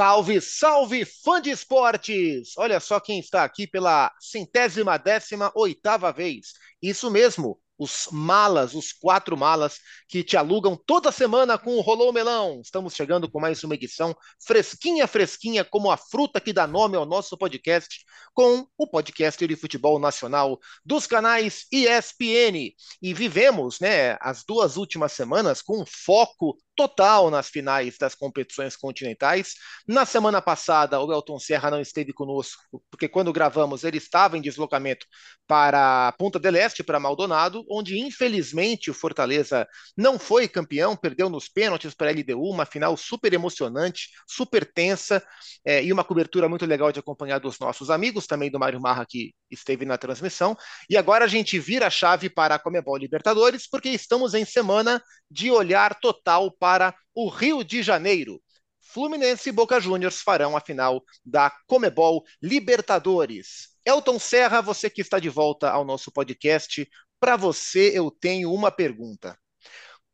Salve, salve, fã de esportes! Olha só quem está aqui pela centésima décima oitava vez. Isso mesmo, os malas, os quatro malas que te alugam toda semana com o Rolou Melão. Estamos chegando com mais uma edição fresquinha, fresquinha, como a fruta que dá nome ao nosso podcast, com o podcast de futebol nacional dos canais ESPN. E vivemos, né, as duas últimas semanas com foco total nas finais das competições continentais. Na semana passada, o Elton Serra não esteve conosco, porque quando gravamos ele estava em deslocamento para Punta del Este, para Maldonado, onde infelizmente o Fortaleza não foi campeão, perdeu nos pênaltis para a LDU, uma final super emocionante, super tensa, é, e uma cobertura muito legal de acompanhar dos nossos amigos, também do Mário Marra, que esteve na transmissão. E agora a gente vira a chave para a Comebol Libertadores, porque estamos em semana de olhar total para para o Rio de Janeiro. Fluminense e Boca Juniors farão a final da Comebol Libertadores. Elton Serra, você que está de volta ao nosso podcast, para você eu tenho uma pergunta.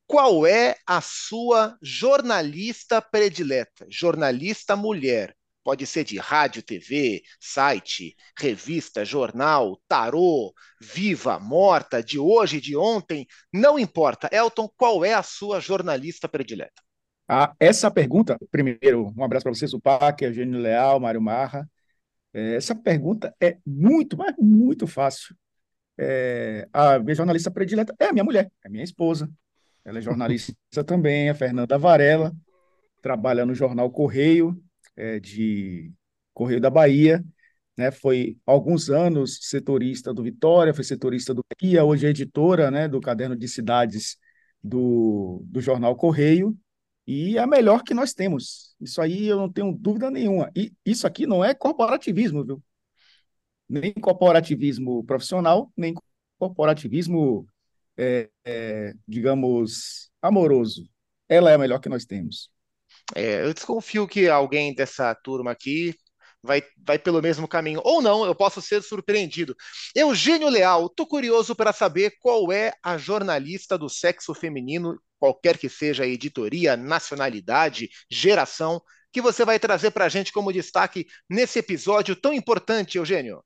Qual é a sua jornalista predileta? Jornalista mulher. Pode ser de rádio, TV, site, revista, jornal, tarô, viva, morta, de hoje, de ontem, não importa. Elton, qual é a sua jornalista predileta? Ah, essa pergunta, primeiro, um abraço para vocês, o Pac, Eugênio Leal, Mário Marra. É, essa pergunta é muito, mas muito fácil. É, a minha jornalista predileta é a minha mulher, é a minha esposa. Ela é jornalista também, a Fernanda Varela, trabalha no jornal Correio, é, de Correio da Bahia, né? Foi alguns anos setorista do Vitória, foi setorista do Kia, hoje é editora, né, do Caderno de Cidades do, do jornal Correio, e é a melhor que nós temos. Isso aí eu não tenho dúvida nenhuma. E isso aqui não é corporativismo, viu? Nem corporativismo profissional, nem corporativismo, é, é, digamos, amoroso. Ela é a melhor que nós temos. É, eu desconfio que alguém dessa turma aqui vai, vai pelo mesmo caminho. Ou não, eu posso ser surpreendido. Eugênio Leal, tô curioso para saber qual é a jornalista do sexo feminino, qualquer que seja a editoria, nacionalidade, geração, que você vai trazer para a gente como destaque nesse episódio tão importante, Eugênio.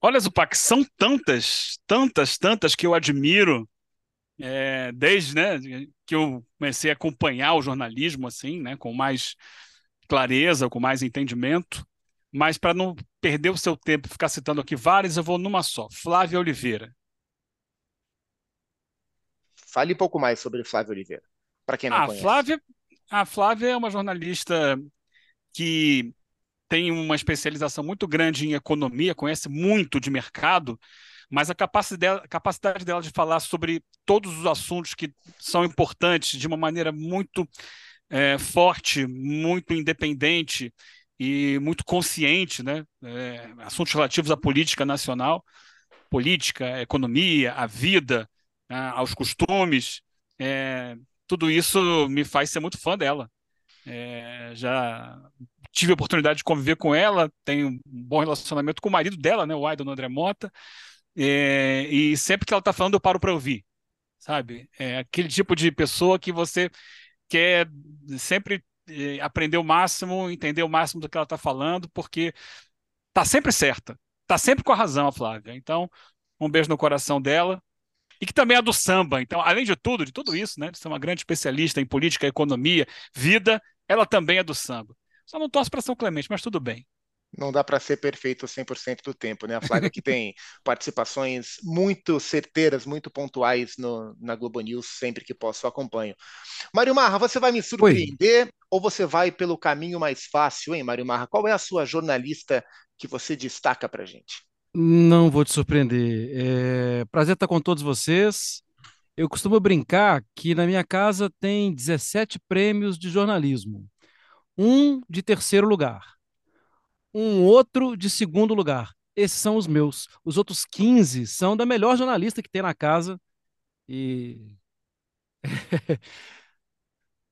Olha, Zupac, são tantas, tantas, tantas que eu admiro é, desde né, que eu comecei a acompanhar o jornalismo assim, né, com mais clareza, com mais entendimento. Mas para não perder o seu tempo e ficar citando aqui várias, eu vou numa só. Flávia Oliveira. Fale um pouco mais sobre Flávia Oliveira, para quem não a conhece. Flávia, a Flávia é uma jornalista que tem uma especialização muito grande em economia, conhece muito de mercado, mas a capacidade dela, a capacidade dela de falar sobre todos os assuntos que são importantes de uma maneira muito é, forte, muito independente e muito consciente, né? É, assuntos relativos à política nacional, política, economia, à vida, aos costumes, é, tudo isso me faz ser muito fã dela. É, já tive a oportunidade de conviver com ela, tenho um bom relacionamento com o marido dela, né, o Aidon André Mota, é, e sempre que ela está falando, eu paro para ouvir, sabe? É aquele tipo de pessoa que você quer sempre é, aprender o máximo, entender o máximo do que ela está falando, porque tá sempre certa, tá sempre com a razão, a Flávia. Então, um beijo no coração dela. E que também é do samba. Então, além de tudo, de tudo isso, né, de ser uma grande especialista em política, economia, vida, ela também é do samba. Só não torce para São Clemente, mas tudo bem não dá para ser perfeito 100% do tempo, né? A Flávia que tem participações muito certeiras, muito pontuais no, na Globo News, sempre que posso acompanho. Mário Marra, você vai me surpreender Oi. ou você vai pelo caminho mais fácil, hein, Mário Marra? Qual é a sua jornalista que você destaca para gente? Não vou te surpreender. É... Prazer estar com todos vocês. Eu costumo brincar que na minha casa tem 17 prêmios de jornalismo. Um de terceiro lugar um outro de segundo lugar. Esses são os meus. Os outros 15 são da melhor jornalista que tem na casa. E.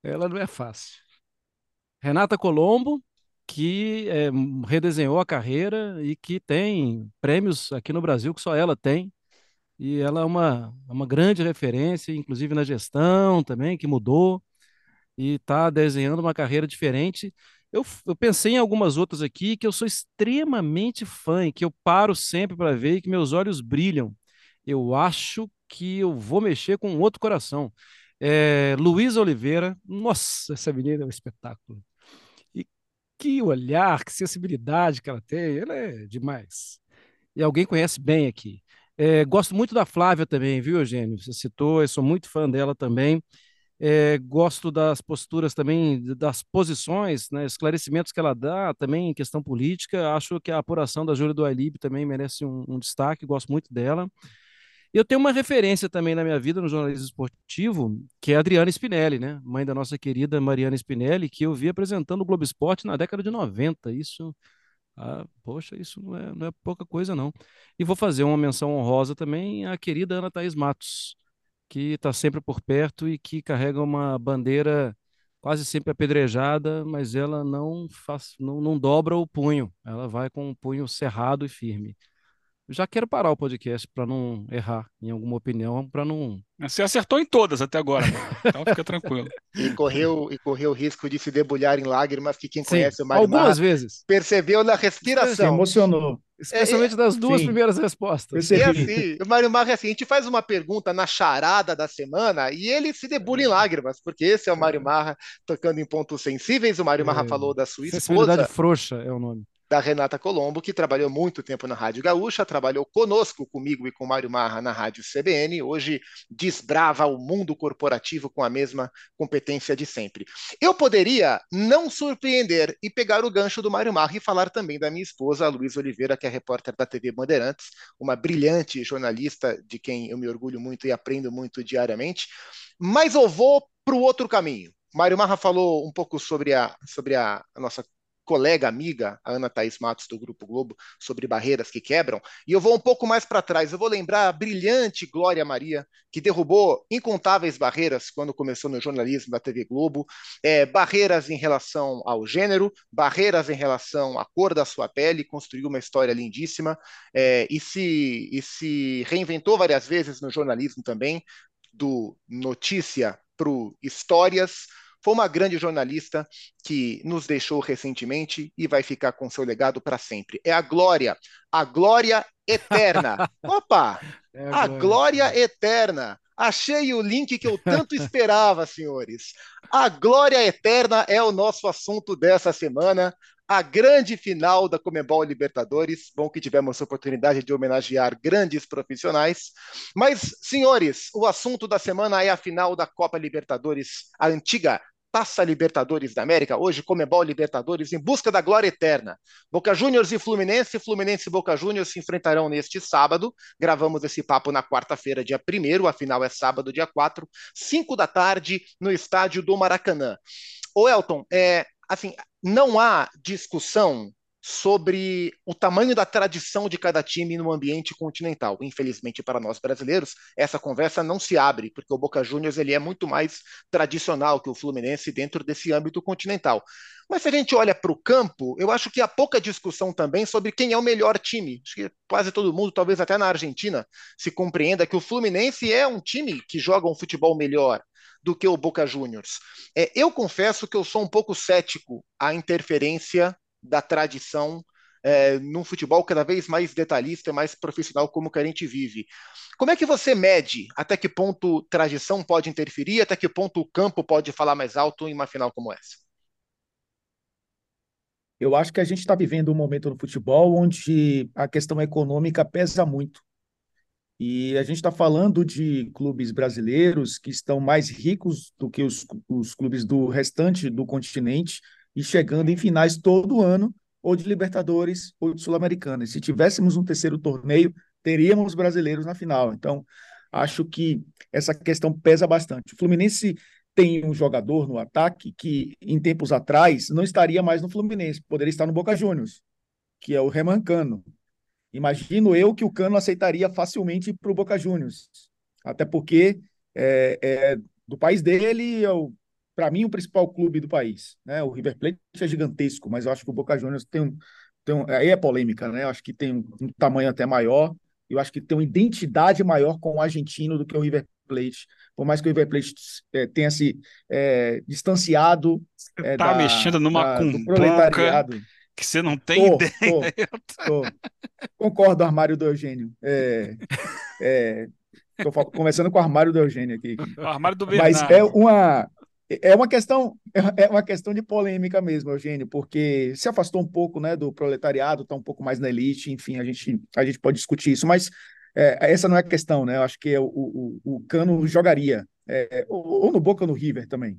Ela não é fácil. Renata Colombo, que é, redesenhou a carreira e que tem prêmios aqui no Brasil que só ela tem. E ela é uma, uma grande referência, inclusive na gestão também, que mudou e está desenhando uma carreira diferente Eu, eu pensei em algumas outras aqui que eu sou extremamente fã, e que eu paro sempre para ver e que meus olhos brilham. Eu acho que eu vou mexer com outro coração. É, Luiz Oliveira, nossa, essa menina é um espetáculo. E que olhar, que sensibilidade que ela tem, ela é demais. E alguém conhece bem aqui. É, gosto muito da Flávia também, viu, Eugênio? Você citou, eu sou muito fã dela também. É, gosto das posturas também, das posições, né, esclarecimentos que ela dá também em questão política. Acho que a apuração da Júlia do Alib também merece um, um destaque, gosto muito dela. Eu tenho uma referência também na minha vida no jornalismo esportivo, que é a Adriana Spinelli, né? Mãe da nossa querida Mariana Spinelli, que eu vi apresentando o Globo Esporte na década de 90. Isso, ah, poxa, isso não é, não é pouca coisa, não. E vou fazer uma menção honrosa também à querida Ana Thaís Matos, que está sempre por perto e que carrega uma bandeira quase sempre apedrejada, mas ela não faz, não, não dobra o punho, ela vai com o punho cerrado e firme já quero parar o podcast para não errar em alguma opinião, para não. Você acertou em todas até agora, então fica tranquilo. E correu, e correu o risco de se debulhar em lágrimas, que quem Sim, conhece o Mário algumas Marra vezes percebeu na respiração. Se emocionou. Especialmente é, das duas sim. primeiras respostas. E assim, o Mário Marra, assim, a gente faz uma pergunta na charada da semana e ele se debulha em lágrimas, porque esse é o Mário Marra tocando em pontos sensíveis. O Mário Marra é, falou da sua esposa. Sensibilidade frouxa é o nome da Renata Colombo, que trabalhou muito tempo na Rádio Gaúcha, trabalhou conosco, comigo e com Mário Marra na Rádio CBN, hoje desbrava o mundo corporativo com a mesma competência de sempre. Eu poderia não surpreender e pegar o gancho do Mário Marra e falar também da minha esposa, a Luiz Oliveira, que é repórter da TV Bandeirantes, uma brilhante jornalista de quem eu me orgulho muito e aprendo muito diariamente, mas eu vou para o outro caminho. Mário Marra falou um pouco sobre a, sobre a, a nossa colega, amiga, a Ana Thaís Matos, do Grupo Globo, sobre barreiras que quebram. E eu vou um pouco mais para trás. Eu vou lembrar a brilhante Glória Maria, que derrubou incontáveis barreiras quando começou no jornalismo da TV Globo. É, barreiras em relação ao gênero, barreiras em relação à cor da sua pele, construiu uma história lindíssima é, e, se, e se reinventou várias vezes no jornalismo também, do notícia para histórias foi uma grande jornalista que nos deixou recentemente e vai ficar com seu legado para sempre. É a Glória, a Glória Eterna. Opa! É a, a glória. glória Eterna. Achei o link que eu tanto esperava, senhores. A Glória Eterna é o nosso assunto dessa semana a grande final da Comebol Libertadores. Bom que tivemos a oportunidade de homenagear grandes profissionais. Mas, senhores, o assunto da semana é a final da Copa Libertadores, a antiga Taça Libertadores da América, hoje Comebol Libertadores, em busca da glória eterna. Boca Juniors e Fluminense, Fluminense e Boca Juniors se enfrentarão neste sábado. Gravamos esse papo na quarta-feira, dia 1 a final é sábado, dia 4, 5 da tarde, no estádio do Maracanã. O Elton, é, assim, não há discussão sobre o tamanho da tradição de cada time no ambiente continental. Infelizmente para nós brasileiros, essa conversa não se abre, porque o Boca Juniors ele é muito mais tradicional que o Fluminense dentro desse âmbito continental. Mas se a gente olha para o campo, eu acho que há pouca discussão também sobre quem é o melhor time. Acho que quase todo mundo, talvez até na Argentina, se compreenda que o Fluminense é um time que joga um futebol melhor do que o Boca Juniors. É, eu confesso que eu sou um pouco cético à interferência da tradição é, num futebol cada vez mais detalhista, mais profissional como que a gente vive. Como é que você mede até que ponto tradição pode interferir, até que ponto o campo pode falar mais alto em uma final como essa? Eu acho que a gente está vivendo um momento no futebol onde a questão econômica pesa muito. E a gente está falando de clubes brasileiros que estão mais ricos do que os, os clubes do restante do continente, e chegando em finais todo ano, ou de Libertadores ou de Sul-Americana. E se tivéssemos um terceiro torneio, teríamos brasileiros na final. Então, acho que essa questão pesa bastante. O Fluminense tem um jogador no ataque que, em tempos atrás, não estaria mais no Fluminense, poderia estar no Boca Juniors, que é o Remancano. Imagino eu que o Cano aceitaria facilmente para o Boca Juniors, até porque é, é, do país dele, é o para mim, o principal clube do país. Né? O River Plate é gigantesco, mas eu acho que o Boca Juniors tem um. Tem um aí é polêmica, né? Eu acho que tem um, um tamanho até maior. Eu acho que tem uma identidade maior com o argentino do que o River Plate, por mais que o River Plate é, tenha se é, distanciado é, tá da, mexendo numa da, proletariado. que você não tem tô, ideia. Tô, tô. Concordo, armário do Eugênio. É, é, Estou conversando com o armário do Eugênio aqui. O armário do Bernardo. Mas é uma, é uma questão é, é uma questão de polêmica mesmo, Eugênio, porque se afastou um pouco né, do proletariado, está um pouco mais na elite, enfim, a gente, a gente pode discutir isso, mas é, essa não é a questão, né? Eu acho que é o, o, o Cano jogaria, é, ou, ou, no Boca ou no River também.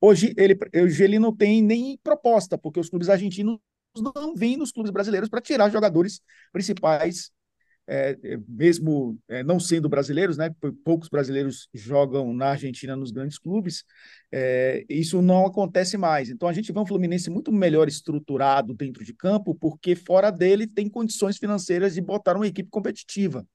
Hoje ele, hoje ele não tem nem proposta, porque os clubes argentinos não vêm nos clubes brasileiros para tirar jogadores principais é, é, mesmo é, não sendo brasileiros, né, poucos brasileiros jogam na Argentina nos grandes clubes, é, isso não acontece mais. Então a gente vê um Fluminense muito melhor estruturado dentro de campo, porque fora dele tem condições financeiras de botar uma equipe competitiva.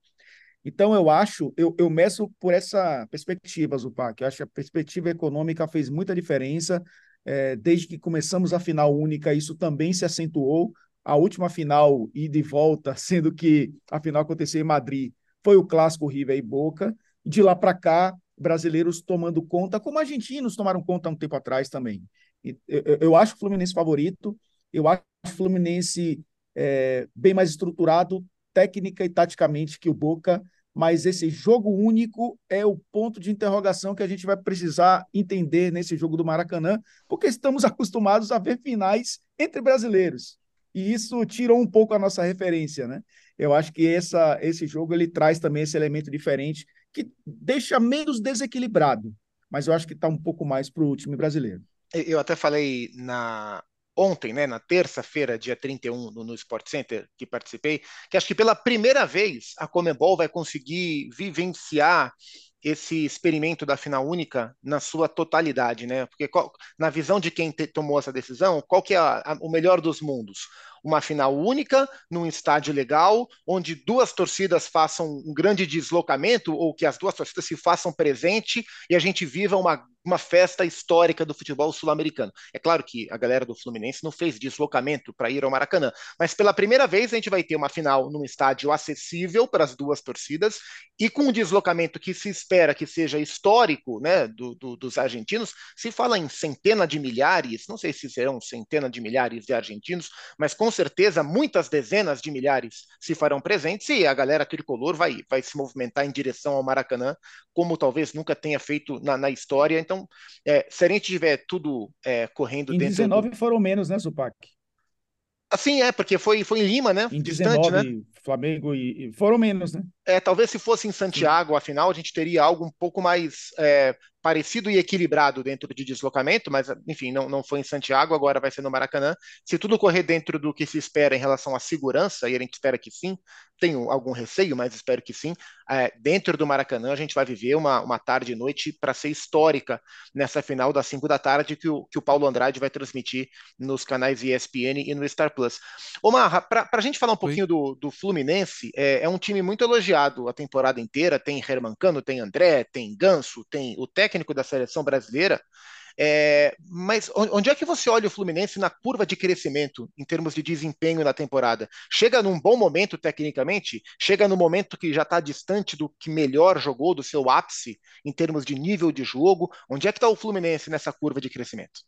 Então eu acho, eu, eu meço por essa perspectiva, Zupac, eu acho que a perspectiva econômica fez muita diferença, é, desde que começamos a final única, isso também se acentuou, a última final e volta, sendo que a final aconteceu em Madrid, foi o clássico River e Boca. De lá para cá, brasileiros tomando conta, como argentinos tomaram conta há um tempo atrás também. Eu, eu acho o Fluminense favorito, eu acho o Fluminense é, bem mais estruturado, técnica e taticamente que o Boca, mas esse jogo único é o ponto de interrogação que a gente vai precisar entender nesse jogo do Maracanã, porque estamos acostumados a ver finais entre brasileiros e isso tirou um pouco a nossa referência, né? Eu acho que essa, esse jogo ele traz também esse elemento diferente que deixa menos desequilibrado, mas eu acho que está um pouco mais para o time brasileiro. Eu até falei na ontem, né, na terça-feira, dia 31, no, no Sport Center, que participei, que acho que pela primeira vez a Comebol vai conseguir vivenciar esse experimento da final única na sua totalidade, né? Porque qual, na visão de quem te, tomou essa decisão, qual que é a, a, o melhor dos mundos? Uma final única, num estádio legal, onde duas torcidas façam um grande deslocamento, ou que as duas torcidas se façam presente e a gente viva uma uma festa histórica do futebol sul-americano. É claro que a galera do Fluminense não fez deslocamento para ir ao Maracanã, mas pela primeira vez a gente vai ter uma final num estádio acessível para as duas torcidas e com um deslocamento que se espera que seja histórico né, do, do, dos argentinos. Se fala em centena de milhares, não sei se serão centena de milhares de argentinos, mas com certeza muitas dezenas de milhares se farão presentes e a galera tricolor vai, vai se movimentar em direção ao Maracanã, como talvez nunca tenha feito na, na história. Então, é, se a gente tiver tudo é, correndo em dentro. Em 19 do... foram menos, né, Zupac? Assim é, porque foi, foi em Lima, né? Em Distante, 19, né? Flamengo e, foram menos, né? É, talvez se fosse em Santiago, afinal, a gente teria algo um pouco mais é, parecido e equilibrado dentro de deslocamento, mas enfim, não, não foi em Santiago, agora vai ser no Maracanã. Se tudo correr dentro do que se espera em relação à segurança, e a gente espera que sim, tenho algum receio, mas espero que sim, é, dentro do Maracanã a gente vai viver uma, uma tarde e noite para ser histórica nessa final das 5 da tarde que o, que o Paulo Andrade vai transmitir nos canais ESPN e no Star Plus. Omar, para a gente falar um pouquinho do, do Fluminense, é, é um time muito elogiado a temporada inteira, tem Herman Cano, tem André, tem Ganso, tem o técnico técnico da seleção brasileira. É, mas onde é que você olha o Fluminense na curva de crescimento em termos de desempenho na temporada? Chega num bom momento tecnicamente? Chega no momento que já está distante do que melhor jogou, do seu ápice em termos de nível de jogo? Onde é que está o Fluminense nessa curva de crescimento?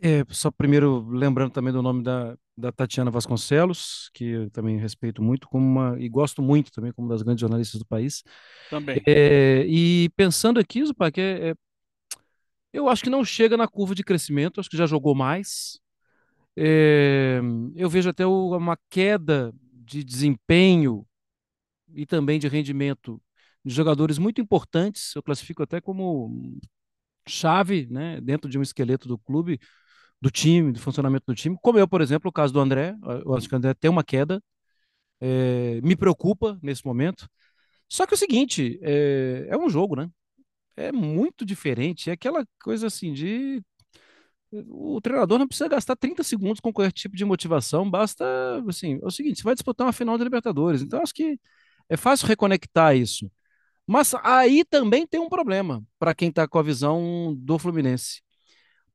É, só primeiro lembrando também do nome da, da Tatiana Vasconcelos, que eu também respeito muito como uma, e gosto muito também como das grandes jornalistas do país. Também. É, e pensando aqui, Zupac, é, é, eu acho que não chega na curva de crescimento, acho que já jogou mais. É, eu vejo até o, uma queda de desempenho e também de rendimento de jogadores muito importantes, eu classifico até como chave né, dentro de um esqueleto do clube, do time, do funcionamento do time, como eu, por exemplo, o caso do André, eu acho que o André tem uma queda, é, me preocupa nesse momento. Só que é o seguinte, é, é um jogo, né? É muito diferente, é aquela coisa assim de o treinador não precisa gastar 30 segundos com qualquer tipo de motivação, basta, assim, é o seguinte, você vai disputar uma final de Libertadores, então acho que é fácil reconectar isso. Mas aí também tem um problema para quem está com a visão do Fluminense.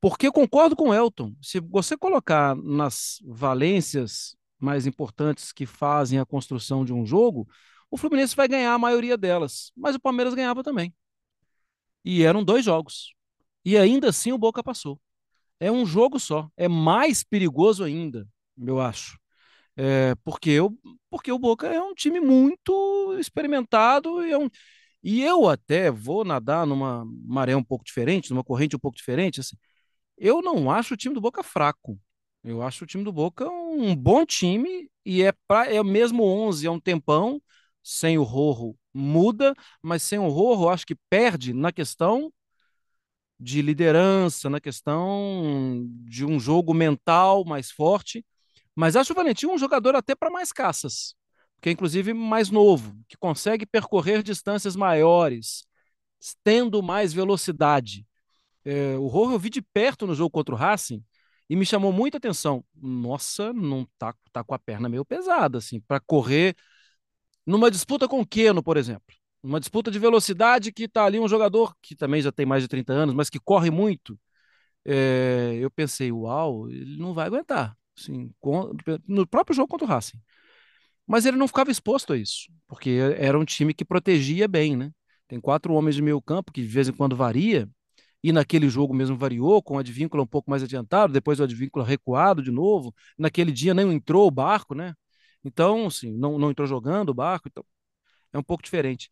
Porque concordo com o Elton. Se você colocar nas valências mais importantes que fazem a construção de um jogo, o Fluminense vai ganhar a maioria delas. Mas o Palmeiras ganhava também. E eram dois jogos. E ainda assim o Boca passou. É um jogo só. É mais perigoso ainda, eu acho. É, porque, eu, porque o Boca é um time muito experimentado e, é um, e eu até vou nadar numa maré um pouco diferente, numa corrente um pouco diferente. Assim, eu não acho o time do Boca fraco. Eu acho o time do Boca um bom time e é, pra, é mesmo 11 há um tempão. Sem o Rorro muda, mas sem o Rorro acho que perde na questão de liderança, na questão de um jogo mental mais forte. Mas acho o Valentim um jogador até para mais caças, que é inclusive mais novo, que consegue percorrer distâncias maiores, tendo mais velocidade. É, o Rojo eu vi de perto no jogo contra o Racing e me chamou muita atenção. Nossa, não tá, tá com a perna meio pesada, assim, para correr numa disputa com o Keno, por exemplo. Uma disputa de velocidade que tá ali um jogador que também já tem mais de 30 anos, mas que corre muito. É, eu pensei, uau, ele não vai aguentar. Assim, com, no próprio jogo contra o Racing. Mas ele não ficava exposto a isso, porque era um time que protegia bem, né? Tem quatro homens de meio campo que de vez em quando varia, e naquele jogo mesmo variou, com o Advíncula um pouco mais adiantado, depois o Advíncula recuado de novo. Naquele dia nem entrou o barco, né? Então, assim, não, não entrou jogando o barco, então é um pouco diferente.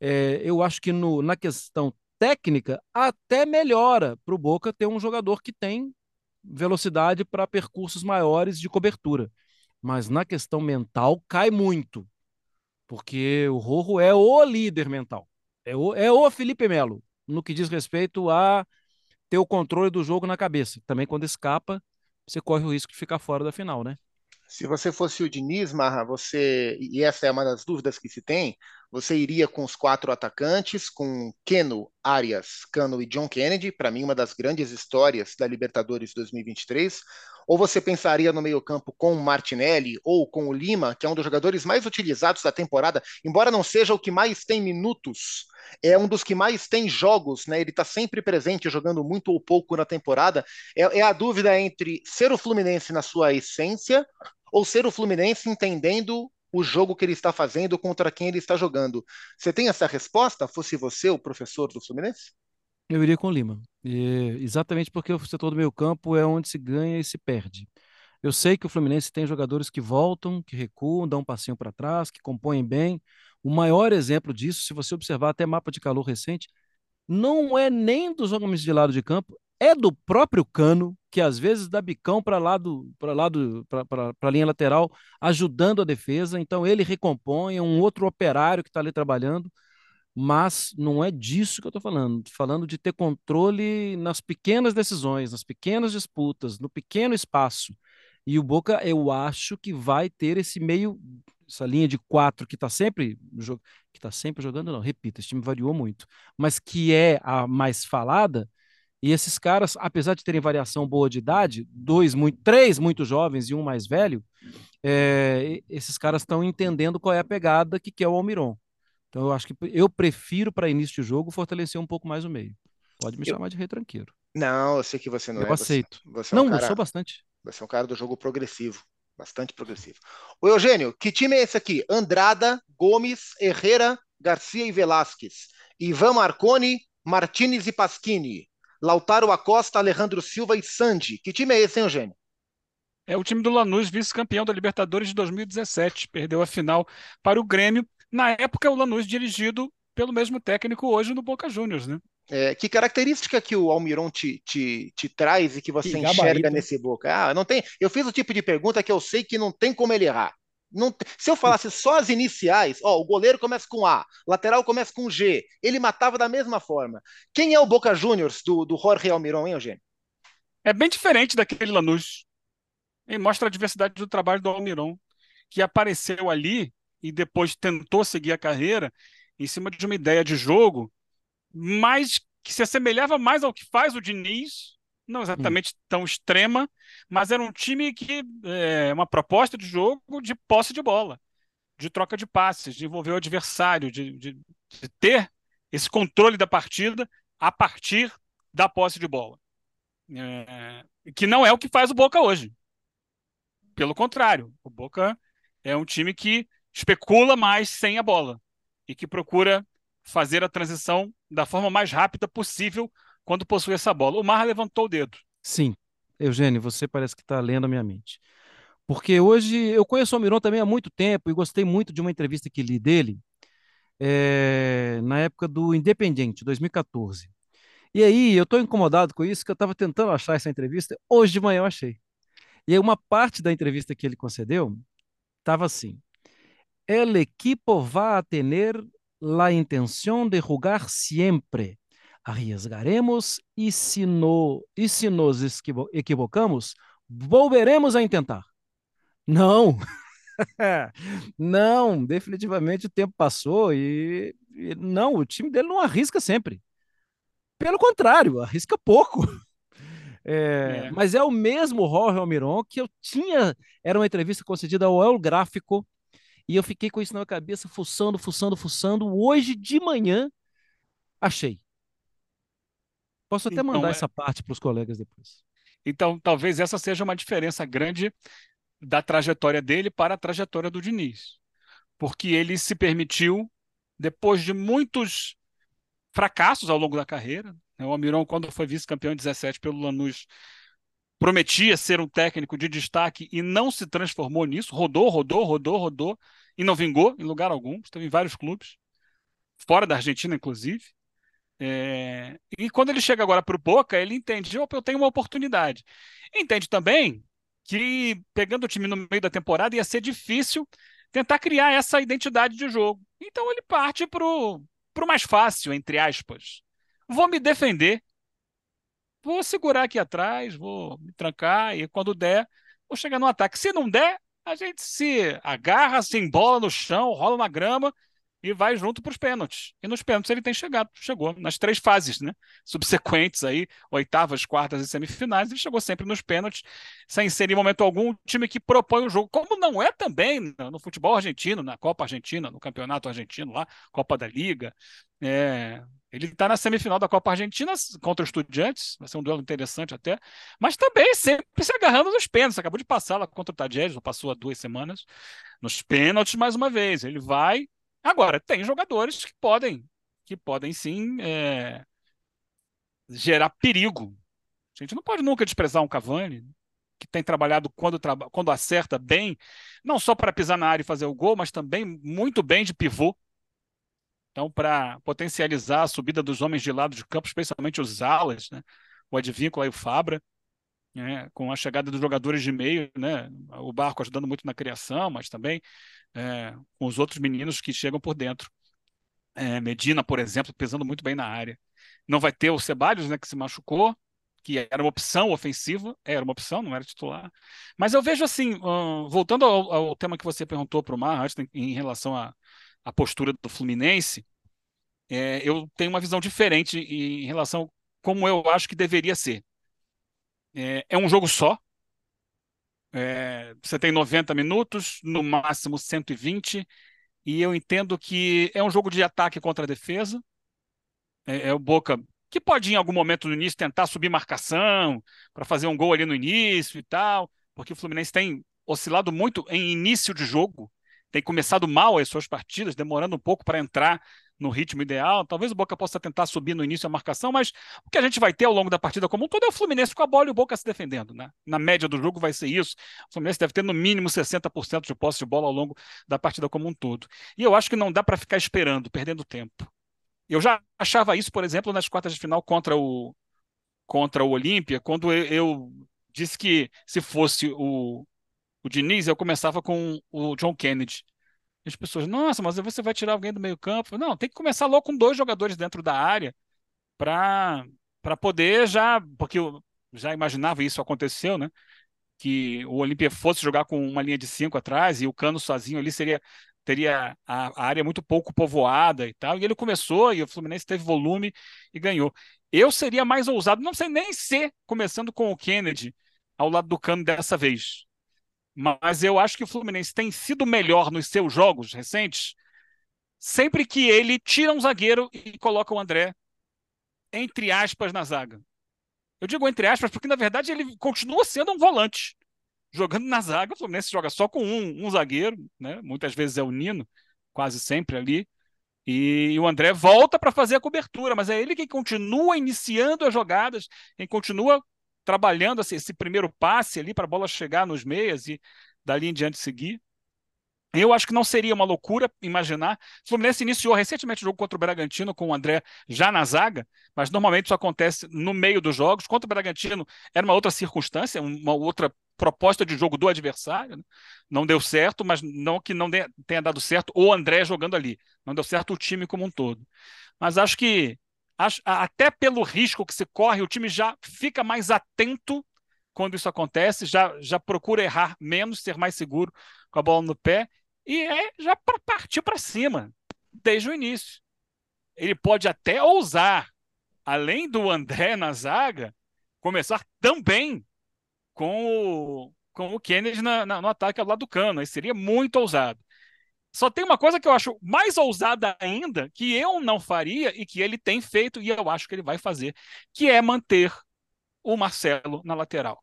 É, eu acho que no, na questão técnica, até melhora para o Boca ter um jogador que tem velocidade para percursos maiores de cobertura. Mas na questão mental, cai muito. Porque o Rojo é o líder mental. É o, é o Felipe Melo, no que diz respeito a ter o controle do jogo na cabeça. Também quando escapa, você corre o risco de ficar fora da final, né? Se você fosse o Diniz, Marra, você, e essa é uma das dúvidas que se tem, você iria com os quatro atacantes, com Keno, Arias, Cano e John Kennedy, para mim uma das grandes histórias da Libertadores 2023, ou você pensaria no meio-campo com Martinelli ou com o Lima, que é um dos jogadores mais utilizados da temporada, embora não seja o que mais tem minutos, é um dos que mais tem jogos, né? Ele está sempre presente, jogando muito ou pouco na temporada. É, é a dúvida entre ser o Fluminense na sua essência ou ser o Fluminense entendendo o jogo que ele está fazendo contra quem ele está jogando. Você tem essa resposta? Fosse você o professor do Fluminense? Eu iria com o Lima. E, exatamente porque o setor do meio campo é onde se ganha e se perde. Eu sei que o Fluminense tem jogadores que voltam, que recuam, dão um passinho para trás, que compõem bem. O maior exemplo disso, se você observar até mapa de calor recente, não é nem dos homens de lado de campo, é do próprio Cano, que às vezes dá bicão para lado, para lado, para a linha lateral, ajudando a defesa. Então ele recompõe, é um outro operário que está ali trabalhando. Mas não é disso que eu estou falando. Falando de ter controle nas pequenas decisões, nas pequenas disputas, no pequeno espaço. E o Boca, eu acho que vai ter esse meio, essa linha de quatro que está sempre, que tá sempre jogando, não, repita, esse time variou muito, mas que é a mais falada e esses caras, apesar de terem variação boa de idade, dois, muito, três muito jovens e um mais velho, é, esses caras estão entendendo qual é a pegada que quer o Almiron. Então eu acho que eu prefiro para início de jogo fortalecer um pouco mais o meio. Pode me eu... chamar de retranqueiro. Não, eu sei que você não eu é. Eu aceito. Você, você é um não, cara, eu sou bastante. Você é um cara do jogo progressivo. Bastante progressivo. O Eugênio, que time é esse aqui? Andrada, Gomes, Herrera, Garcia e Velasquez. Ivan Marconi, Martinez e Pasquini. Lautaro Acosta, Alejandro Silva e Sandy. Que time é esse, hein, Eugênio? É o time do Lanús, vice-campeão da Libertadores de 2017. Perdeu a final para o Grêmio. Na época, o Lanús dirigido pelo mesmo técnico hoje no Boca Juniors, né? É, que característica que o Almiron te, te, te traz e que você que enxerga nesse Boca? Ah, não tem. Eu fiz o tipo de pergunta que eu sei que não tem como ele errar. Não, se eu falasse só as iniciais, ó, o goleiro começa com A, lateral começa com G, ele matava da mesma forma. Quem é o Boca Juniors do, do Jorge Almiron, hein, Eugênio? É bem diferente daquele Lanús. E mostra a diversidade do trabalho do Almiron, que apareceu ali e depois tentou seguir a carreira em cima de uma ideia de jogo, mas que se assemelhava mais ao que faz o Diniz não exatamente hum. tão extrema, mas era um time que é uma proposta de jogo de posse de bola, de troca de passes, de envolver o adversário, de, de, de ter esse controle da partida a partir da posse de bola. É, que não é o que faz o Boca hoje. Pelo contrário, o Boca é um time que especula mais sem a bola e que procura fazer a transição da forma mais rápida possível quando possui essa bola. O Marra levantou o dedo. Sim, Eugênio, você parece que está lendo a minha mente. Porque hoje eu conheço o Almiron também há muito tempo e gostei muito de uma entrevista que li dele é, na época do Independiente, 2014. E aí eu estou incomodado com isso, que eu estava tentando achar essa entrevista, hoje de manhã eu achei. E aí uma parte da entrevista que ele concedeu estava assim: El equipo va a tener la intención de jugar siempre. Arriesgaremos e se, no, e se nos equivocamos, volveremos a tentar. Não, não, definitivamente o tempo passou e, e, não, o time dele não arrisca sempre. Pelo contrário, arrisca pouco. É, é. Mas é o mesmo Jorge Almiron que eu tinha. Era uma entrevista concedida ao El Gráfico e eu fiquei com isso na cabeça, fuçando, fuçando, fuçando. Hoje de manhã, achei. Posso até então, mandar é... essa parte para os colegas depois. Então, talvez essa seja uma diferença grande da trajetória dele para a trajetória do Diniz. Porque ele se permitiu, depois de muitos fracassos ao longo da carreira, né? o Almiron, quando foi vice-campeão em 17 pelo Lanús, prometia ser um técnico de destaque e não se transformou nisso, rodou, rodou, rodou, rodou, e não vingou em lugar algum, esteve em vários clubes, fora da Argentina, inclusive. É... E quando ele chega agora para o Boca, ele entende, opa, eu tenho uma oportunidade. Entende também que pegando o time no meio da temporada ia ser difícil tentar criar essa identidade de jogo. Então ele parte para o mais fácil, entre aspas. Vou me defender, vou segurar aqui atrás, vou me trancar e quando der, vou chegar no ataque. Se não der, a gente se agarra, se embola no chão, rola na grama e vai junto para os pênaltis. E nos pênaltis ele tem chegado, chegou nas três fases, né? Subsequentes aí, oitavas, quartas e semifinais, ele chegou sempre nos pênaltis, sem ser em momento algum um time que propõe o jogo, como não é também no futebol argentino, na Copa Argentina, no Campeonato Argentino lá, Copa da Liga. É, ele está na semifinal da Copa Argentina contra os Estudiantes, vai ser um duelo interessante até, mas também sempre se agarrando nos pênaltis. Acabou de passar lá contra o Tajeres, passou há duas semanas, nos pênaltis mais uma vez. Ele vai Agora, tem jogadores que podem, que podem sim é, gerar perigo. A gente não pode nunca desprezar um Cavani, que tem trabalhado quando, quando acerta bem, não só para pisar na área e fazer o gol, mas também muito bem de pivô. Então, para potencializar a subida dos homens de lado de campo, especialmente os alas, né? o Advíncula e o Fabra, né? com a chegada dos jogadores de meio, né? o Barco ajudando muito na criação, mas também é, com os outros meninos que chegam por dentro. É, Medina, por exemplo, pesando muito bem na área. Não vai ter o Ceballos, né, que se machucou, que era uma opção ofensiva, era uma opção, não era titular. Mas eu vejo assim, uh, voltando ao, ao, tema que você perguntou para o Mar antes, em, relação à, à postura do Fluminense, é, eu tenho uma visão diferente em relação a como eu acho que deveria ser. É, é um jogo só, é, você tem 90 minutos, no máximo 120, e eu entendo que é um jogo de ataque contra defesa. É, é o Boca que pode, em algum momento no início, tentar subir marcação para fazer um gol ali no início e tal, porque o Fluminense tem oscilado muito em início de jogo, tem começado mal as suas partidas, demorando um pouco para entrar no ritmo ideal. Talvez o Boca possa tentar subir no início a marcação, mas o que a gente vai ter ao longo da partida como um todo é o Fluminense com a bola e o Boca se defendendo. Né? Na média do jogo vai ser isso. O Fluminense deve ter no mínimo 60% de posse de bola ao longo da partida como um todo. E eu acho que não dá para ficar esperando, perdendo tempo. Eu já achava isso, por exemplo, nas quartas de final contra o contra o Olímpia, quando eu, eu disse que se fosse o, o Diniz, eu começava com o John Kennedy as pessoas, nossa, mas você vai tirar alguém do meio campo? Não, tem que começar logo com dois jogadores dentro da área para poder já, porque eu já imaginava isso aconteceu, né? Que o Olímpia fosse jogar com uma linha de cinco atrás e o Cano sozinho ali seria teria a, a, área muito pouco povoada e tal. E ele começou e o Fluminense teve volume e ganhou. Eu seria mais ousado, não sei nem ser começando com o Kennedy ao lado do Cano dessa vez. Mas eu acho que o Fluminense tem sido melhor nos seus jogos recentes sempre que ele tira um zagueiro e coloca o André, entre aspas, na zaga. Eu digo entre aspas porque, na verdade, ele continua sendo um volante. Jogando na zaga, o Fluminense joga só com um, um zagueiro, né? muitas vezes é o Nino, quase sempre ali. E o André volta para fazer a cobertura, mas é ele quem continua iniciando as jogadas, quem continua trabalhando esse, esse primeiro passe ali para a bola chegar nos meias e dali em diante seguir. Eu acho que não seria uma loucura imaginar. O Fluminense iniciou recentemente o jogo contra o Bragantino com o André já na zaga, mas normalmente isso acontece no meio dos jogos. Contra o Bragantino era uma outra circunstância, uma outra proposta de jogo do adversário. Né? Não deu certo, mas não que não tenha dado certo o André jogando ali. Não deu certo o time como um todo. Mas acho que até pelo risco que se corre, o time já fica mais atento quando isso acontece, já, já procura errar menos, ser mais seguro com a bola no pé e é já para partir para cima, desde o início. Ele pode até ousar, além do André na zaga, começar também com o, com o Kennedy na, na, no ataque ao lado do cano. Aí seria muito ousado. Só tem uma coisa que eu acho mais ousada ainda, que eu não faria e que ele tem feito, e eu acho que ele vai fazer, que é manter o Marcelo na lateral.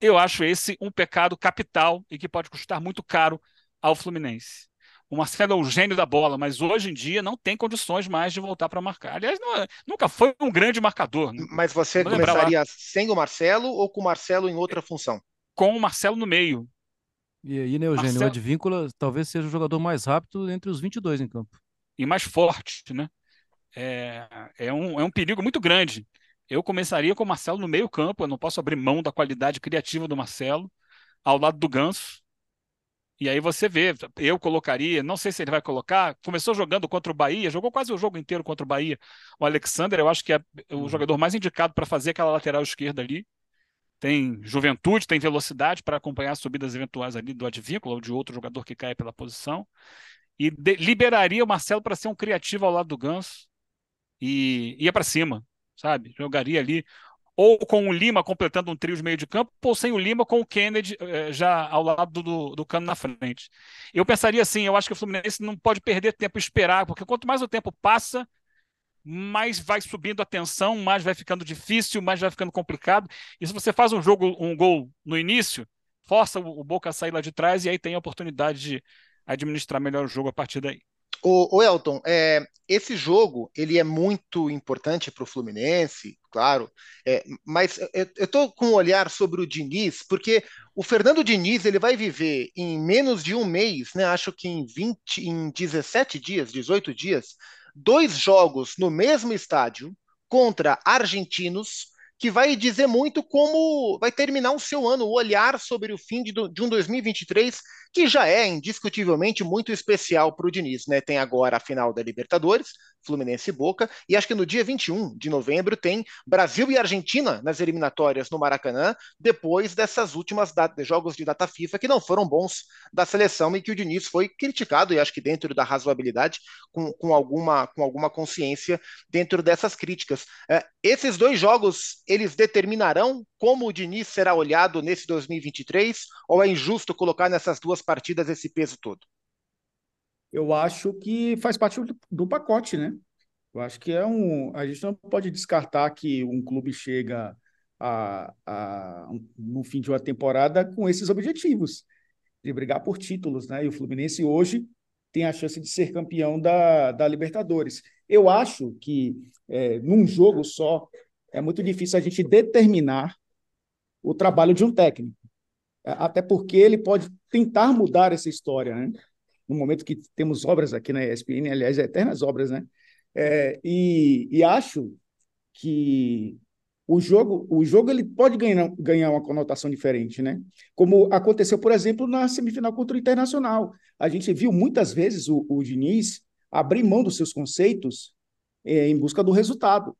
Eu acho esse um pecado capital e que pode custar muito caro ao Fluminense. O Marcelo é o gênio da bola, mas hoje em dia não tem condições mais de voltar para marcar. Aliás, não, é, nunca foi um grande marcador. Né? Mas você Vou começaria sem o Marcelo ou com o Marcelo em outra função? Com o Marcelo no meio. E aí, né, Eugênio, Marcelo... o Advíncula talvez seja o jogador mais rápido entre os 22 em campo. E mais forte, né? É, é, um, é um perigo muito grande. Eu começaria com o Marcelo no meio campo, eu não posso abrir mão da qualidade criativa do Marcelo, ao lado do Ganso, e aí você vê, eu colocaria, não sei se ele vai colocar, começou jogando contra o Bahia, jogou quase o jogo inteiro contra o Bahia. O Alexander, eu acho que é o uhum. jogador mais indicado para fazer aquela lateral esquerda ali. Tem juventude, tem velocidade para acompanhar as subidas eventuais ali do Advíncula ou de outro jogador que cai pela posição. E de, liberaria o Marcelo para ser um criativo ao lado do Ganso e ia para cima, sabe? Jogaria ali ou com o Lima completando um trio de meio de campo, ou sem o Lima com o Kennedy eh, já ao lado do, do cano na frente. Eu pensaria assim, eu acho que o Fluminense não pode perder tempo e esperar, porque quanto mais o tempo passa, mais vai subindo a tensão, mais vai ficando difícil, mais vai ficando complicado. E se você faz um jogo, um gol no início, força o, Boca a sair lá de trás e aí tem a oportunidade de administrar melhor o jogo a partir daí. O, o Elton, é, esse jogo ele é muito importante para o Fluminense, claro, é, mas eu estou com um olhar sobre o Diniz, porque o Fernando Diniz ele vai viver em menos de um mês, né? Acho que em 20, em 17 dias, 18 dias, dois jogos no mesmo estádio contra argentinos que vai dizer muito como vai terminar o seu ano, o olhar sobre o fim de, de um 2023 que já é indiscutivelmente muito especial para o Diniz, né? Tem agora a final da Libertadores, Fluminense e Boca, e acho que no dia 21 de novembro tem Brasil e Argentina nas eliminatórias no Maracanã, depois dessas últimas jogos de data FIFA que não foram bons da seleção e que o Diniz foi criticado, e acho que dentro da razoabilidade, com, com, alguma, com alguma consciência dentro dessas críticas. É, esses dois jogos, eles determinarão como o Diniz será olhado nesse 2023, ou é injusto colocar nessas duas partidas esse peso todo? Eu acho que faz parte do, pacote, né? Eu acho que é um. A gente não pode descartar que um clube chega a, a, no fim de uma temporada com esses objetivos, de brigar por títulos, né? E o Fluminense hoje tem a chance de ser campeão da, da Libertadores. Eu acho que é, num jogo só é muito difícil a gente determinar o trabalho de um técnico. É, até porque ele pode tentar mudar essa história, né? No momento que temos obras aqui na ESPN, aliás, eternas obras, né? É, e, e acho que o jogo, o jogo ele pode ganhar, ganhar uma conotação diferente, né? Como aconteceu, por exemplo, na semifinal contra o Internacional. A gente viu muitas vezes o, o Diniz abrir mão dos seus conceitos é, em busca do resultado.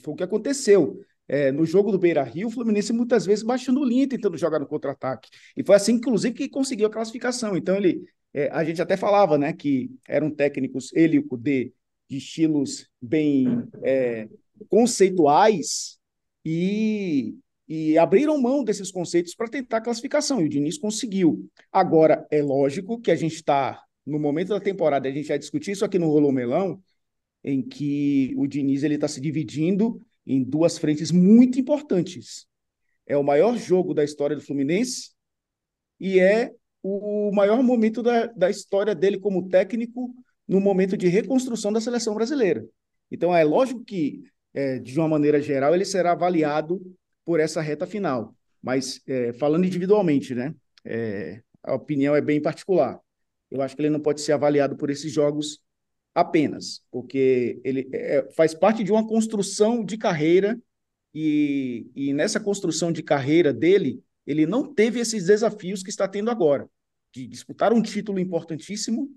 Foi o que aconteceu. É, no jogo do Beira Rio, o Fluminense muitas vezes baixando linha, tentando jogar no contra-ataque. E foi assim, inclusive, que conseguiu a classificação. Então, ele, é, a gente até falava né, que eram técnicos, ele e o Kudê, de estilos bem é, conceituais e, e abriram mão desses conceitos para tentar a classificação. E o Diniz conseguiu. Agora, é lógico que a gente está, no momento da temporada, a gente vai discutir isso aqui no Rolô Melão, em que o Diniz está se dividindo em duas frentes muito importantes. É o maior jogo da história do Fluminense e é o maior momento da, da história dele como técnico no momento de reconstrução da seleção brasileira. Então, é lógico que, é, de uma maneira geral, ele será avaliado por essa reta final. Mas, é, falando individualmente, né, é, a opinião é bem particular. Eu acho que ele não pode ser avaliado por esses jogos apenas, porque ele é, faz parte de uma construção de carreira e, e nessa construção de carreira dele, ele não teve esses desafios que está tendo agora, de disputar um título importantíssimo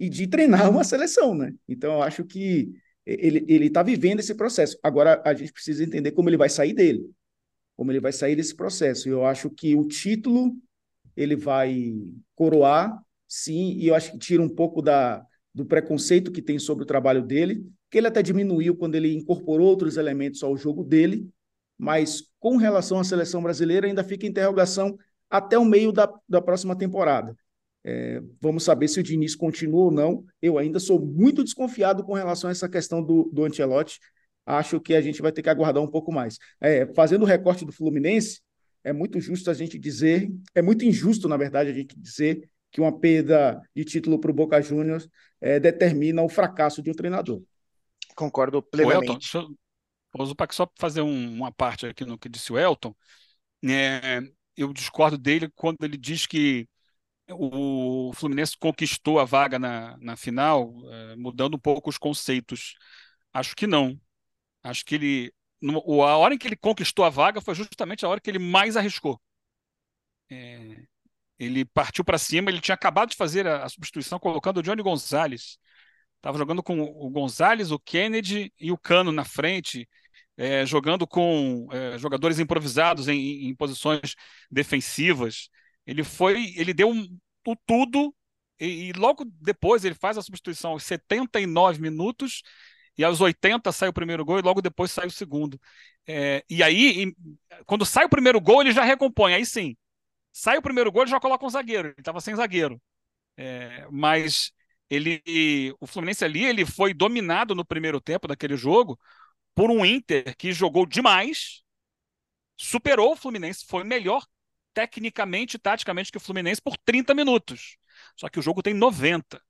e de treinar uma seleção, né? Então, eu acho que ele está vivendo esse processo. Agora, a gente precisa entender como ele vai sair dele, como ele vai sair desse processo. Eu acho que o título ele vai coroar, sim, e eu acho que tira um pouco da, do preconceito que tem sobre o trabalho dele, que ele até diminuiu quando ele incorporou outros elementos ao jogo dele, mas com relação à seleção brasileira ainda fica interrogação até o meio da, da próxima temporada. É, vamos saber se o Diniz continua ou não. Eu ainda sou muito desconfiado com relação a essa questão do, do Ancelotti. Acho que a gente vai ter que aguardar um pouco mais. É, fazendo o recorte do Fluminense, é muito justo a gente dizer, é muito injusto, na verdade, a gente dizer que uma perda de título para o Boca Juniors é, determina o fracasso de um treinador. Concordo plenamente. Elton, eu, só fazer um, uma parte aqui no que disse o Elton. É, eu discordo dele quando ele diz que o Fluminense conquistou a vaga na, na final, é, mudando um pouco os conceitos. Acho que não. Acho que ele. No, a hora em que ele conquistou a vaga foi justamente a hora que ele mais arriscou. É, ele partiu para cima, ele tinha acabado de fazer a, a substituição colocando o Johnny Gonzalez. Estava jogando com o Gonzalez, o Kennedy e o Cano na frente, é, jogando com é, jogadores improvisados em, em, posições defensivas. Ele foi, ele deu um, o tudo e, e, logo depois ele faz a substituição aos 79 minutos e aos 80 sai o primeiro gol e logo depois sai o segundo. É, e aí, quando sai o primeiro gol, ele já recompõe. Aí sim, Sai o primeiro gol, ele já coloca um zagueiro. Ele estava sem zagueiro. É, mas ele, o Fluminense ali, ele foi dominado no primeiro tempo daquele jogo por um Inter que jogou demais, superou o Fluminense, foi melhor tecnicamente e taticamente que o Fluminense por 30 minutos. Só que o jogo tem 90.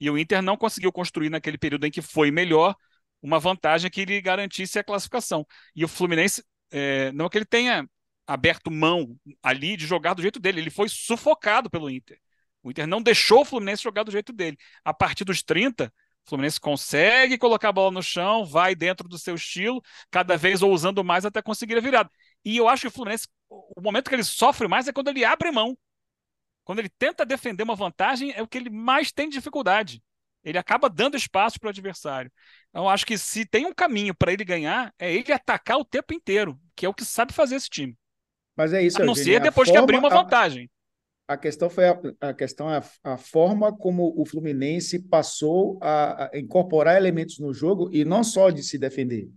E o Inter não conseguiu construir naquele período em que foi melhor uma vantagem que lhe garantisse a classificação. E o Fluminense, é, não é que ele tenha aberto mão ali de jogar do jeito dele. Ele foi sufocado pelo Inter. O Inter não deixou o Fluminense jogar do jeito dele. A partir dos 30, o Fluminense consegue colocar a bola no chão, vai dentro do seu estilo, cada vez ousando mais até conseguir a virada. E eu acho que o Fluminense, o momento que ele sofre mais é quando ele abre mão. Quando ele tenta defender uma vantagem, é o que ele mais tem dificuldade. Ele acaba dando espaço para o adversário. Então, acho que se tem um caminho para ele ganhar, é ele atacar o tempo inteiro, que é o que sabe fazer esse time. Mas é isso. A não Eugênio, ser depois forma, que abrir uma vantagem. A, questão foi a, a questão é a, a, forma como o Fluminense passou a, a, incorporar elementos no jogo e não só de se defender,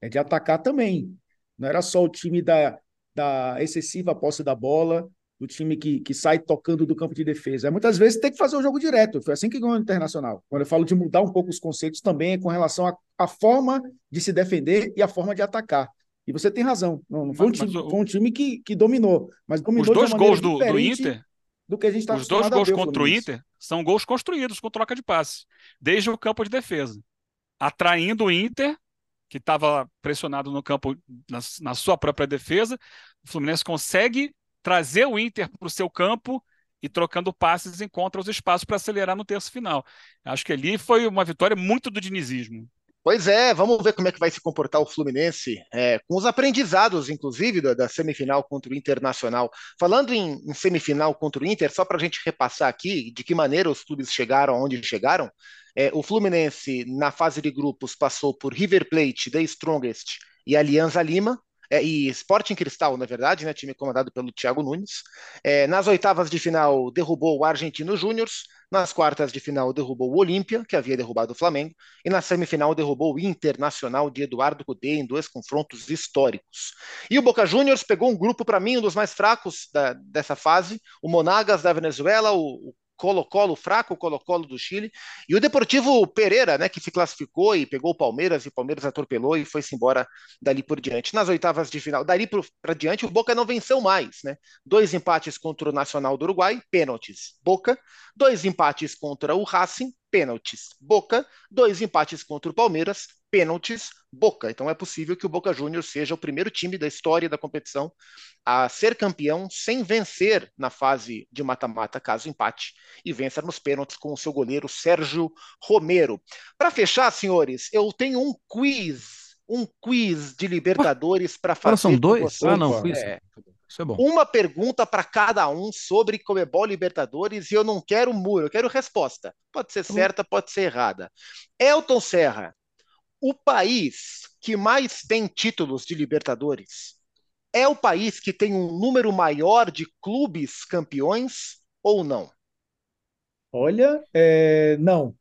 é de atacar também. Não era só o time da, da excessiva posse da bola, do time que, que sai tocando do campo de defesa. Muitas vezes tem que fazer o jogo direto. Foi assim que ganhou o Internacional. Quando eu falo de mudar um pouco os conceitos, também é com relação à forma de se defender e a forma de atacar. E você tem razão. Não, não foi, um time, foi um time que, que dominou. Mas dominou os dois gols do, do Inter. Do que a gente tá Os dois gols contra o Inter são gols construídos com troca de passe, desde o campo de defesa. Atraindo o Inter, que estava pressionado no campo, na, na sua própria defesa. O Fluminense consegue trazer o Inter para o seu campo e trocando passes encontra os espaços para acelerar no terço final. Acho que ali foi uma vitória muito do dinizismo. Pois é, vamos ver como é que vai se comportar o Fluminense, é, com os aprendizados, inclusive, da, da, semifinal contra o Internacional. Falando em, em semifinal contra o Inter, só para a gente repassar aqui de que maneira os clubes chegaram aonde chegaram, é, o Fluminense, na fase de grupos, passou por River Plate, The Strongest e Alianza Lima, é, e Sporting Cristal, na verdade, né, time comandado pelo Thiago Nunes. É, nas oitavas de final, derrubou o Argentino Júnior. Nas quartas de final, derrubou o Olímpia, que havia derrubado o Flamengo. E na semifinal, derrubou o Internacional de Eduardo Cudê em dois confrontos históricos. E o Boca Juniors pegou um grupo, para mim, um dos mais fracos da, dessa fase: o Monagas da Venezuela, o, o Colo-Colo fraco, Colo-Colo do Chile, e o Deportivo Pereira, né, que se classificou e pegou o Palmeiras, e o Palmeiras atropelou e foi-se embora dali por diante. Nas oitavas de final, dali para diante, o Boca não venceu mais, né? Dois empates contra o Nacional do Uruguai, pênaltis, Boca. Dois empates contra o Racing, pênaltis, Boca, dois empates contra o Palmeiras, pênaltis, Boca. Então é possível que o Boca Juniors seja o primeiro time da história da competição a ser campeão sem vencer na fase de mata-mata, caso empate, e vença nos pênaltis com o seu goleiro Sérgio Romero. Para fechar, senhores, eu tenho um quiz, um quiz de Libertadores para fazer. são dois? Ah, não, quiz. É, Isso é bom. uma pergunta para cada um sobre Comebol Libertadores e eu não quero muro, eu quero resposta. Pode ser bom. certa, pode ser errada. Elton Serra, o país que mais tem títulos de Libertadores é o país que tem um número maior de clubes campeões ou não? Olha, é, não.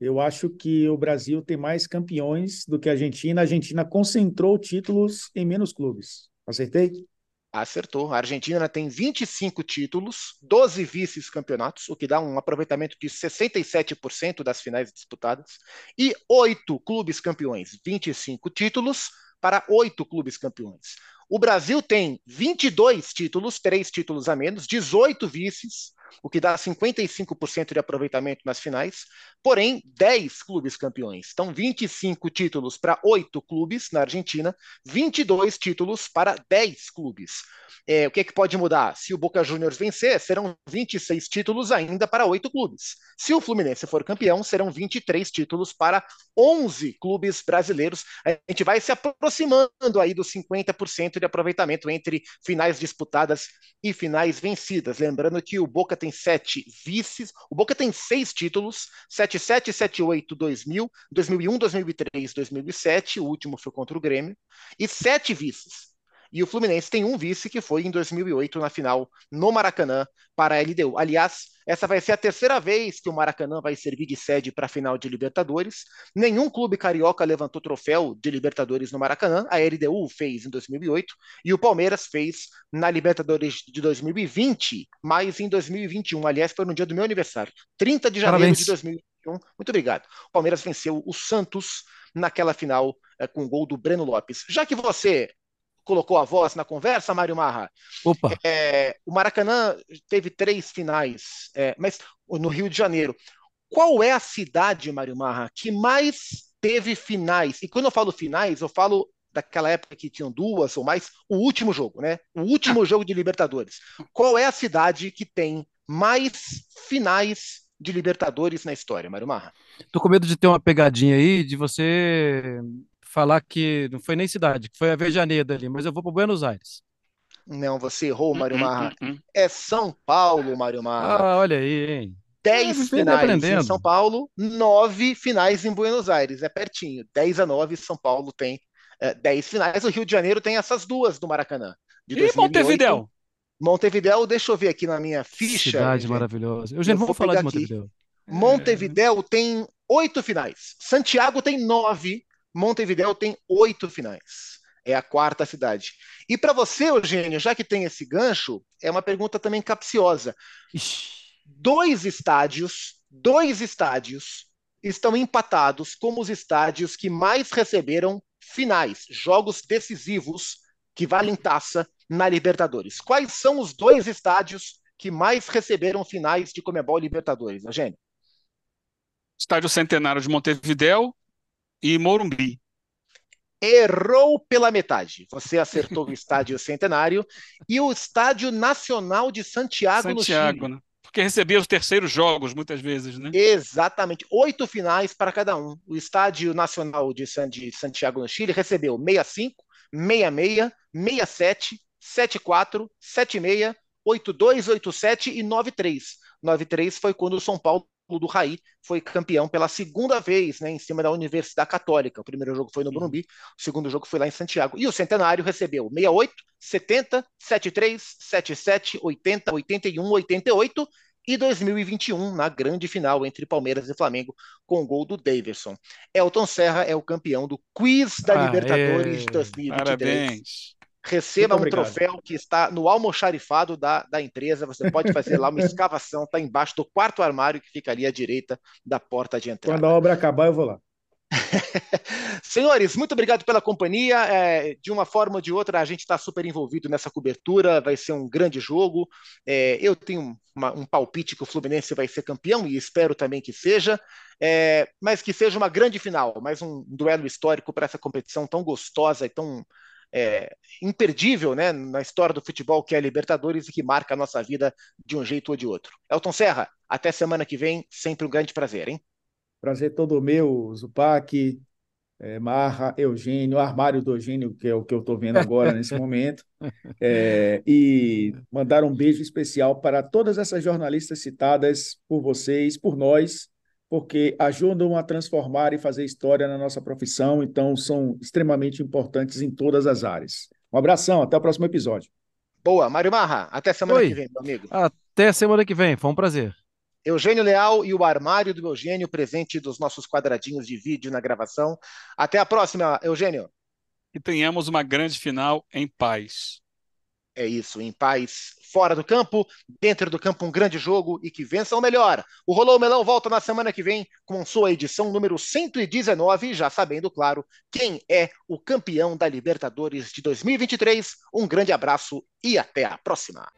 Eu acho que o Brasil tem mais campeões do que a Argentina. A Argentina concentrou títulos em menos clubes. Acertei? Acertou. A Argentina tem 25 títulos, 12 vices-campeonatos, o que dá um aproveitamento de 67% das finais disputadas, e 8 clubes campeões, 25 títulos para 8 clubes campeões. O Brasil tem 22 títulos, 3 títulos a menos, 18 vices, o que dá 55% de aproveitamento nas finais, porém 10 clubes campeões. Então 25 títulos para 8 clubes na Argentina, 22 títulos para 10 clubes. É, o que, é que pode mudar? Se o Boca Juniors vencer, serão 26 títulos ainda para 8 clubes. Se o Fluminense for campeão, serão 23 títulos para 11 clubes brasileiros. A gente vai se aproximando aí dos 50% de aproveitamento entre finais disputadas e finais vencidas. Lembrando que o Boca tem sete vices, o Boca tem seis títulos, 77, 78, 2000, 2001, 2003, 2007, o último foi contra o Grêmio, e sete vices. E o Fluminense tem um vice que foi em 2008 na final no Maracanã para a LDU. Aliás, essa vai ser a terceira vez que o Maracanã vai servir de sede para a final de Libertadores. Nenhum clube carioca levantou troféu de Libertadores no Maracanã. A LDU fez em 2008 e o Palmeiras fez na Libertadores de 2020, mas em 2021. Aliás, foi no dia do meu aniversário, 30 de janeiro Parabéns. de 2021. Muito obrigado. O Palmeiras venceu o Santos naquela final eh, com o gol do Breno Lopes. Já que você colocou a voz na conversa, Mário Marra, Opa, é, o Maracanã teve três finais, é, mas no Rio de Janeiro. Qual é a cidade, Mário Marra, que mais teve finais? E quando eu falo finais, eu falo daquela época que tinham duas ou mais, o último jogo, né? O último jogo de Libertadores. Qual é a cidade que tem mais finais de Libertadores na história, Mário Marra? tô com medo de ter uma pegadinha aí, de você falar que não foi nem cidade, que foi a Vejaneda ali, mas eu vou para Buenos Aires. Não, você errou, Mário Hum, hum, Marra. hum, hum. É São Paulo, Mário Marra. Ah, olha aí, hein? É, 10 vivendo e finais em. São Paulo, 9 finais em Buenos Aires. É pertinho. 10 a 9, São Paulo tem é, 10 finais. O Rio de Janeiro tem essas duas do Maracanã. De E 2008. Montevidéu? Montevidéu, deixa eu ver aqui na minha ficha. Cidade gente. maravilhosa. Eu Eugênio, vou vamos falar de pegar aqui. Montevideo. Montevidéu tem oito finais. Santiago tem nove. Montevidéu tem oito finais. É a quarta cidade. E para você, Eugênio, já que tem esse gancho, é uma pergunta também capciosa. Ixi, dois estádios, dois estádios estão empatados como os estádios que mais receberam finais, jogos decisivos que valem taça na Libertadores. Quais são os dois estádios que mais receberam finais de Comebol Libertadores, Eugênio? Estádio Centenário de Montevidéu e Morumbi. Errou pela metade. Você acertou o Estádio Centenário e o Estádio Nacional de Santiago, no Santiago, Chile. né? Porque recebia os terceiros jogos muitas vezes, né? Exatamente, oito finais para cada um. O Estádio Nacional de Santiago no Chile recebeu 65, 66, 67, 74, 76, 82, 87 e 93. 93 foi quando o São Paulo do Raí foi campeão pela segunda vez, né, em cima da Universidade Católica. O primeiro jogo foi no Morumbi, o segundo jogo foi lá em Santiago. E o Centenário recebeu 68, 70, 73, 77, 80, 81, 88 e 2021 na grande final entre Palmeiras e Flamengo com o gol do Daverson. Elton Serra é o campeão do quiz da Aê, Libertadores de 2023. Parabéns. Receba um troféu que está no almoxarifado da, da empresa. Você pode fazer lá uma escavação, está embaixo do quarto armário que fica ali à direita da porta de entrada. Quando a obra acabar, eu vou lá. Senhores, muito obrigado pela companhia. É, de uma forma ou de outra, a gente está super envolvido nessa cobertura. Vai ser um grande jogo. É, eu tenho uma, um palpite que o Fluminense vai ser campeão e espero também que seja. É, mas que seja uma grande final, mais um duelo histórico para essa competição tão gostosa e tão é, imperdível né, na história do futebol, que é a Libertadores e que marca a nossa vida de um jeito ou de outro. Elton Serra, até semana que vem, sempre um grande prazer, hein? Prazer todo meu, Zupac, é, Marra, Eugênio, armário do Eugênio, que é o que eu estou vendo agora nesse momento, é, e mandar um beijo especial para todas essas jornalistas citadas por vocês, por nós, porque ajudam a transformar e fazer história na nossa profissão, então são extremamente importantes em todas as áreas. Um abração, até o próximo episódio. Boa, Mário Marra, até semana Oi. que vem, meu amigo. Até semana que vem, foi um prazer. Eugênio Leal e o armário do Eugênio, presente dos nossos quadradinhos de vídeo na gravação. Até a próxima, Eugênio. Que tenhamos uma grande final em paz. É isso, em paz, fora do campo, dentro do campo, um grande jogo e que vença o melhor. O Rolou Melão volta na semana que vem com sua edição número 119, já sabendo, claro, quem é o campeão da Libertadores de 2023. Um grande abraço e até a próxima.